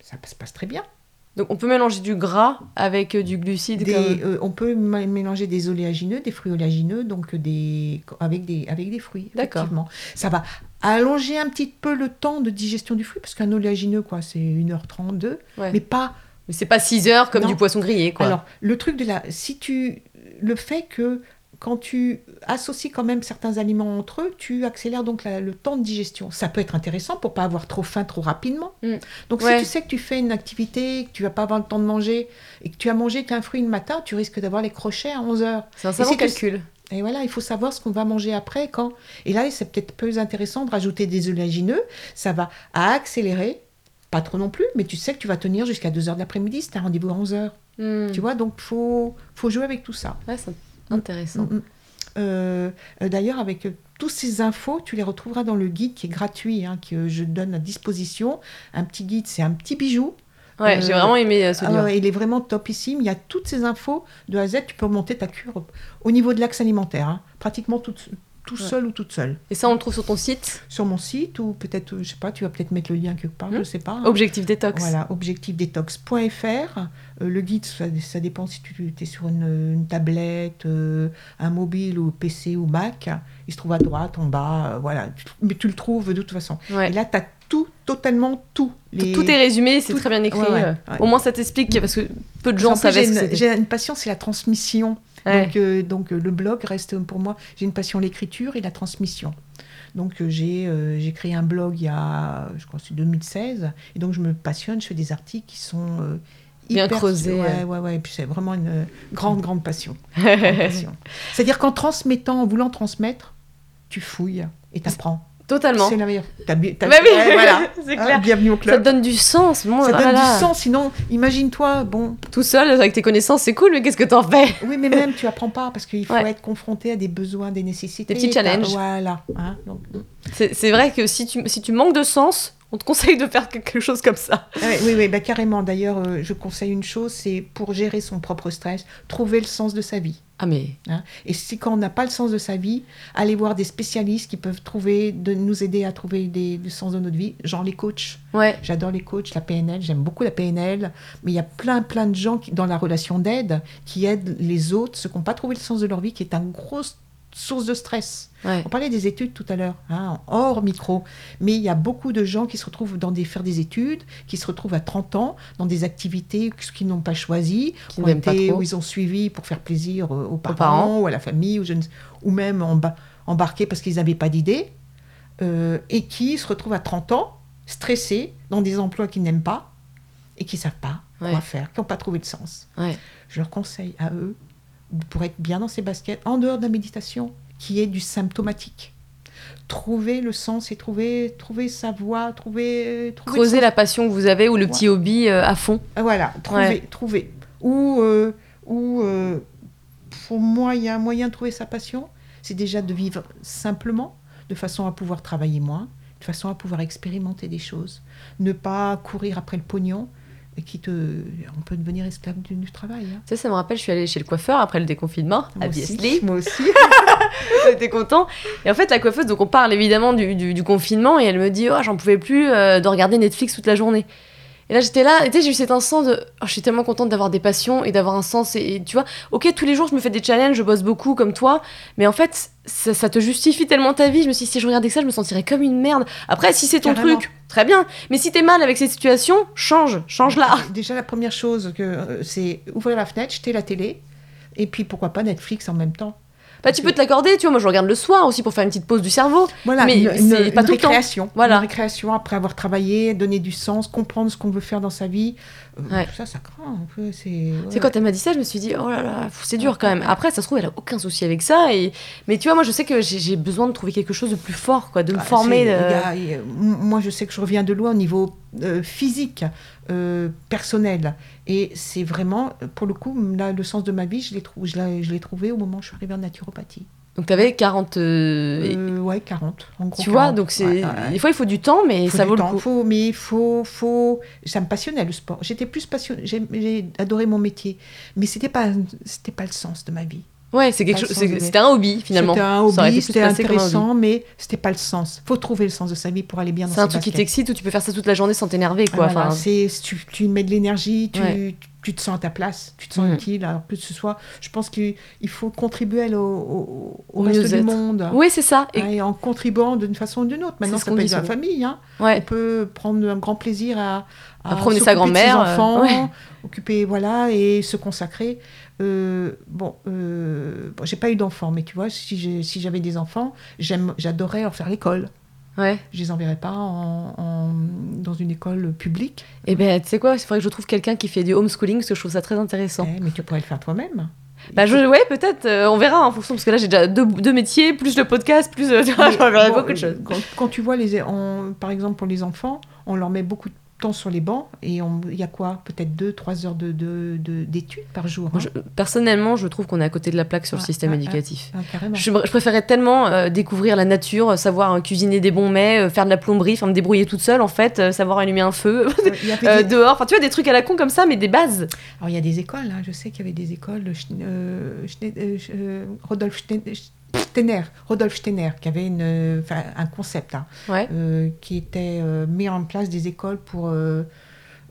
Ça se passe très bien. Donc on peut mélanger du gras avec euh, du glucide. Des- comme- euh, on peut mélanger des oléagineux, des fruits oléagineux, donc des, avec, des, avec des fruits. D'accord. Ça va allonger un petit peu le temps de digestion du fruit, parce qu'un oléagineux, quoi, c'est 1h32, Ouais. mais pas Mais c'est pas 6 heures comme Non. du poisson grillé, quoi. Alors, le truc de la. Si tu. Le fait que quand tu associes quand même certains aliments entre eux, tu accélères donc la- le temps de digestion. Ça peut être intéressant pour pas avoir trop faim trop rapidement. Mm. Donc, Ouais. si tu sais que tu fais une activité, que tu vas pas avoir le temps de manger, et que tu as mangé qu'un fruit le matin, tu risques d'avoir les crochets à 11 heures. c'est un savant si tu- calcul. Et voilà, il faut savoir ce qu'on va manger après, quand. Et là, c'est peut-être plus intéressant de rajouter des oléagineux. Ça va accélérer, pas trop non plus, mais tu sais que tu vas tenir jusqu'à 2 heures de l'après-midi, c'est un rendez-vous à 11 heures. Hmm. Tu vois, donc faut, faut jouer avec tout ça. Ouais, c'est intéressant. Mm, mm. Euh, euh, D'ailleurs, avec euh, toutes ces infos, tu les retrouveras dans le guide qui est gratuit, hein, que je donne à disposition. Un petit guide, c'est un petit bijou. Ouais, Euh, j'ai vraiment aimé ce Ah livre. il est vraiment topissime. Il y a toutes ces infos de A à Z. Tu peux monter ta cure au niveau de l'axe alimentaire, hein, pratiquement tout, tout Ouais. seul ou toute seule. Et ça, on le trouve sur ton site, Sur mon site ou peut-être, euh, je sais pas, tu vas peut-être mettre le lien quelque part, Hmm. je sais pas. hein. Objectif Détox. Voilà, objectifdetox.fr. Euh, le guide, ça, ça dépend si tu es sur une, une tablette, euh, un mobile ou PC ou Mac. Il se trouve à droite, en bas, euh, voilà. Mais tu le trouves de toute façon. Ouais. Et là, tu as tout, totalement tout. Les- Tout est résumé, c'est tout- très bien écrit. ouais, ouais, ouais. Au moins, ça t'explique parce que peu de gens savaient une, j'ai une passion, c'est la transmission Ouais. Donc, euh, donc euh, le blog reste pour moi, j'ai une passion l'écriture et la transmission. Donc euh, j'ai euh, créé un blog il y a, je crois c'est 2016, et donc je me passionne, je fais des articles qui sont euh, Bien hyper- creusés, Ouais, ouais. ouais, et puis c'est vraiment une euh, grande, grande passion. Passion. C'est-à-dire qu'en transmettant, en voulant transmettre, tu fouilles et t'apprends. Totalement. C'est la meilleure. T'as t'as- Bah oui, ouais, voilà. c'est Hein, clair. bienvenue au Ça club. te donne du sens. Bon, Ça donne voilà. du sens, sinon, imagine-toi, bon, Tout seul, avec tes connaissances, c'est cool, mais qu'est-ce que t'en fais? Oui, mais même tu apprends pas parce qu'il faut Ouais. être confronté à des besoins, des nécessités. Des petits challenges. Voilà. hein, donc, C'est c'est vrai que si tu, si tu manques de sens, on te conseille de faire quelque chose comme ça. Ouais, oui, oui, bah, carrément. D'ailleurs, euh, je conseille une chose, c'est pour gérer son propre stress, trouver le sens de sa vie. Ah mais hein? Et si quand on n'a pas le sens de sa vie, aller voir des spécialistes qui peuvent trouver, de nous aider à trouver des- le sens de notre vie, genre les coachs. ouais, J'adore les coachs, la PNL, j'aime beaucoup la PNL, mais il y a plein, plein de gens qui, dans la relation d'aide qui aident les autres, ceux qui n'ont pas trouvé le sens de leur vie, qui est une grosse source de stress. ouais. On parlait des études tout à l'heure, hein, hors micro, mais il y a beaucoup de gens qui se retrouvent dans des faire des études, qui se retrouvent à 30 ans dans des activités qu'ils n'ont pas choisies, Qui pas été- où ils ont suivi pour faire plaisir euh, aux parents, parents. ou à la famille, ou, je ne- ou même emba- embarqués parce qu'ils n'avaient pas d'idée, euh, et qui se retrouvent à 30 ans stressés dans des emplois qu'ils n'aiment pas et qui ne savent pas Ouais. quoi faire, qui n'ont pas trouvé le sens. Ouais. Je leur conseille à eux, pour être bien dans ces baskets, en dehors de la méditation, qui est du symptomatique. Trouver le sens et trouver, trouver sa voie, trouver... Creuser la passion que vous avez ou le petit hobby euh, à fond. Ah, Voilà, trouver, Ouais. trouver. Ou, euh, ou euh, pour moi, il y a un moyen de trouver sa passion, c'est déjà de vivre simplement, de façon à pouvoir travailler moins, de façon à pouvoir expérimenter des choses. Ne pas courir après le pognon, qui te... On peut devenir esclave du, du travail. hein. Tu sais, ça me rappelle, je suis allée chez le coiffeur après le déconfinement, Moi obviously. aussi. Moi aussi. J'étais content. Et en fait, la coiffeuse, donc on parle évidemment du, du- du confinement, et elle me dit, oh, j'en pouvais plus euh, de regarder Netflix toute la journée. Et là, j'étais là, et tu sais, j'ai eu cet instant de, oh, je suis tellement contente d'avoir des passions et d'avoir un sens. Et, et tu vois, ok, tous les jours, je me fais des challenges, je bosse beaucoup comme toi, mais en fait, ça, ça te justifie tellement ta vie. Je me suis dit, si je regardais que ça, je me sentirais comme une merde. Après, si c'est ton Carrément. truc, très bien. Mais si t'es mal avec cette situation, change, change-la. Déjà, la première chose, que euh, c'est ouvrir la fenêtre, jeter la télé, et puis pourquoi pas Netflix en même temps. Bah, tu peux te l'accorder, tu vois. Moi, je regarde le soir aussi pour faire une petite pause du cerveau. Voilà, Mais c'est pas une tout le temps. récréation. Voilà. Une récréation après avoir travaillé, donner du sens, comprendre ce qu'on veut faire dans sa vie. Euh, Ouais. Tout ça, ça craint un peu. C'est ouais. quand elle m'a dit ça, je me suis dit, oh là là, c'est dur quand même. Après, ça se trouve, elle a aucun souci avec ça. Et... Mais tu vois, moi, je sais que j'ai besoin de trouver quelque chose de plus fort, quoi, de me Ah, former. euh, a- moi, je sais que je reviens de loin au niveau euh, physique, euh, personnel. Et c'est vraiment, pour le coup, là, le sens de ma vie, je l'ai trou- je trouvé au moment où je suis arrivée en naturopathie. Donc, t'avais 40. euh, Euh, ouais, 40. En gros, tu vois, 40. donc c'est. Ouais, ouais, ouais. Des fois, il faut du temps, mais faut ça vaut temps, le coup. faut- mais il faut, faut. Ça me passionnait le sport. J'étais plus passionnée. J'ai j'ai adoré mon métier, mais c'était pas, c'était pas le sens de ma vie. Ouais, c'est quelque chose. C'était un hobby, finalement. C'était un hobby, c'était un hobby. intéressant, mais c'était pas le sens. Faut trouver le sens de sa vie pour aller bien dans C'est un truc qui t'excite où tu peux faire ça toute la journée sans t'énerver, quoi. Voilà, Enfin, tu, tu mets de l'énergie, tu, Ouais. tu te sens à ta place, tu te sens Mm. utile. Alors que ce soit, je pense qu'il il faut contribuer au, au, au Au reste du monde. Oui, c'est ça. Et... Ouais, en contribuant d'une façon ou d'une autre. Maintenant, ça peut être la famille. Hein. On peut prendre un grand plaisir à, À promener sa grand-mère, euh, ouais. occuper, voilà, et se consacrer. Euh, bon, euh, bon, j'ai pas eu d'enfants, mais tu vois, si j'avais des enfants, j'aime, j'adorerais leur faire l'école. Ouais. Je les enverrais pas en, en- dans une école publique, Et ben, tu sais quoi, il faudrait que je trouve quelqu'un qui fait du homeschooling, parce que je trouve ça très intéressant. Eh, mais tu pourrais le faire toi-même. Bah, je, ouais, peut-être, euh, on verra en fonction, parce que là j'ai déjà deux, deux métiers, plus le podcast, plus. euh, Mais bon, beaucoup de choses. Quand, quand tu vois, les, on- par exemple, pour les enfants, on leur met beaucoup de temps sur les bancs et il y a quoi Peut-être 2-3 heures d'études de, de, par jour. Moi, hein. je- personnellement, je trouve qu'on est à côté de la plaque sur le Ouais, système ouais, éducatif. Ah. Je, je préférais tellement euh, découvrir la nature, euh, savoir euh, cuisiner des bons mets, euh, faire de la plomberie, enfin me débrouiller toute seule en fait, savoir allumer un feu des- dehors, enfin tu vois des trucs à la con comme ça, mais des bases. Alors, il y a des écoles, hein, je sais qu'il y avait des écoles, Schne- Schne- Rodolphe Schne- Steiner, Rodolphe Steiner, qui avait une, euh, un concept, hein, Ouais. euh, qui était euh, mis en place des écoles pour,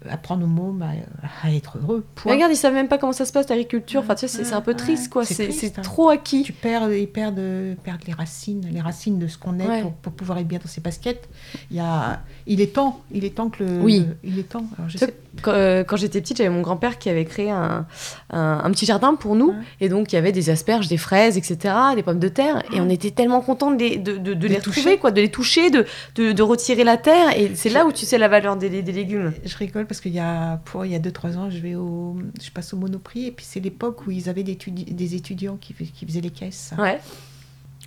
apprendre aux mômes à, à être heureux. Regarde, ils savent même pas comment ça se passe l'agriculture. Enfin, tu sais, c'est un peu triste, quoi. c'est hein. trop acquis. Tu perds, ils perdent, perdent les racines, les racines de ce qu'on est Ouais. pour, pour pouvoir être bien dans ses baskets. Il, y a, il est temps, il est temps que le. Oui. le- il est temps. Alors, je Tu sais, sais, Quand, euh, quand j'étais petite, j'avais mon grand-père qui avait créé un, un- un petit jardin pour nous. Ouais. Et donc, il y avait des asperges, des fraises, etc., des pommes de terre. Et on était tellement contents de les, de, de- de De les les toucher. retrouver, quoi, de les toucher, de, de, retirer la terre. Et c'est là où tu sais la valeur des, des légumes. je rigole parce qu'il y a, pour, il y a 2-3 ans, je, vais au, je passe au Monoprix et puis c'est l'époque où ils avaient des, étudi- des étudiants qui, fais- qui faisaient les caisses. Ouais.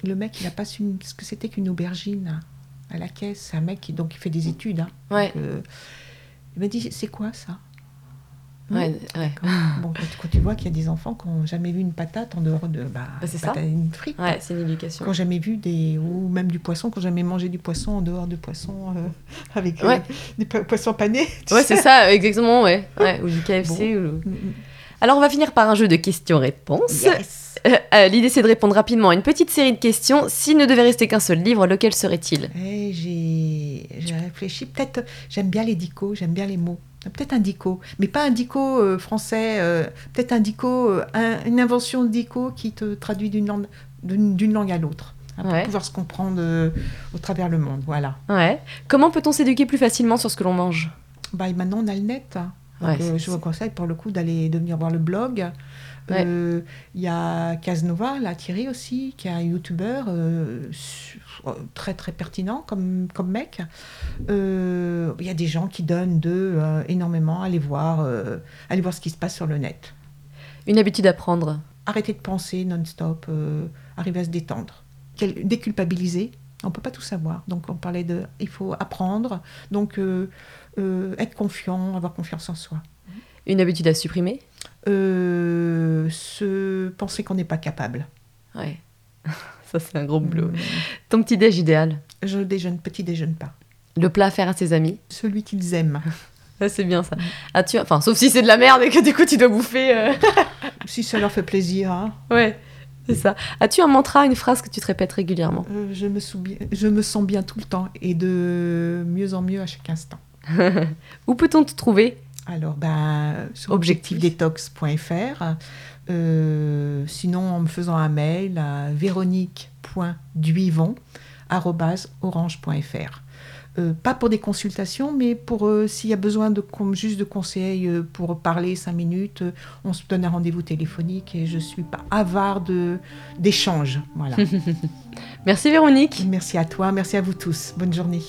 Le mec, il n'a pas su ce que c'était qu'une aubergine à la caisse. C'est un mec qui, donc, qui fait des études. hein. Ouais. Donc, euh, il m'a dit C'est quoi ça? Ouais, ouais. Bon, quand, quand tu vois qu'il y a des enfants qui n'ont jamais vu une patate en dehors de. Bah, Bah, c'est ça. Une frite. Ouais, c'est une éducation. Qui n'ont jamais vu des. ou même du poisson, qui n'ont jamais mangé du poisson en dehors de poisson euh, avec euh, des po- poissons panés. Ouais, c'est ça, exactement, ouais. Ou du KFC. ou-. Alors, on va finir par un jeu de questions-réponses. Yes. Euh, euh, L'idée, c'est de répondre rapidement à une petite série de questions. S'il ne devait rester qu'un seul livre, lequel serait-il? Eh, j'ai réfléchi. Peut-être, j'aime bien les dicos, j'aime bien les mots. Peut-être un dico, mais pas un dico euh, français. Peut-être un dico, un- une invention dico qui te traduit d'une langue, d'une d'une langue à l'autre. hein, pour Ouais. pouvoir se comprendre au travers le monde. Voilà. Ouais. Comment peut-on s'éduquer plus facilement sur ce que l'on mange? Bah, maintenant, on a le net. hein. Ouais, euh, je vous conseille pour le coup d'aller de venir voir le blog. Ouais. Euh, Il y a Casanova, là, Thierry aussi, qui est un youtubeur euh, très très pertinent comme, comme mec. Il y a des gens qui donnent de euh, énormément. Allez voir, allez voir ce qui se passe sur le net. Une habitude à prendre Arrêtez de penser non-stop, arriver à se détendre. Déculpabiliser. On peut pas tout savoir. Donc on parlait de, il faut apprendre. Donc euh, être confiant, avoir confiance en soi. Une habitude à supprimer Euh, se penser qu'on n'est pas capable. Ouais. Ça, c'est un gros boulot. Mm. Ton petit déj idéal Je déjeune, petit déjeune pas. Le plat à faire à ses amis Celui qu'ils aiment. C'est bien ça. As-tu... Enfin, sauf si c'est de la merde et que du coup, tu dois bouffer. euh. si ça leur fait plaisir. hein. Ouais, c'est ça. As-tu un mantra, une phrase que tu te répètes régulièrement? Euh, je, me sous- je me sens bien tout le temps et de mieux en mieux à chaque instant. Où peut-on te trouver? Alors, ben, sur Objectif. objectifdetox.fr. Euh, sinon, en me faisant un mail à véronique.duivon.orange.fr. Euh, pas pour des consultations, mais pour euh, s'il y a besoin de juste de conseils euh, pour parler cinq minutes, on se donne un rendez-vous téléphonique et je suis pas avare de d'échanges. Voilà. Merci Véronique. merci à toi, merci à vous tous. Bonne journée.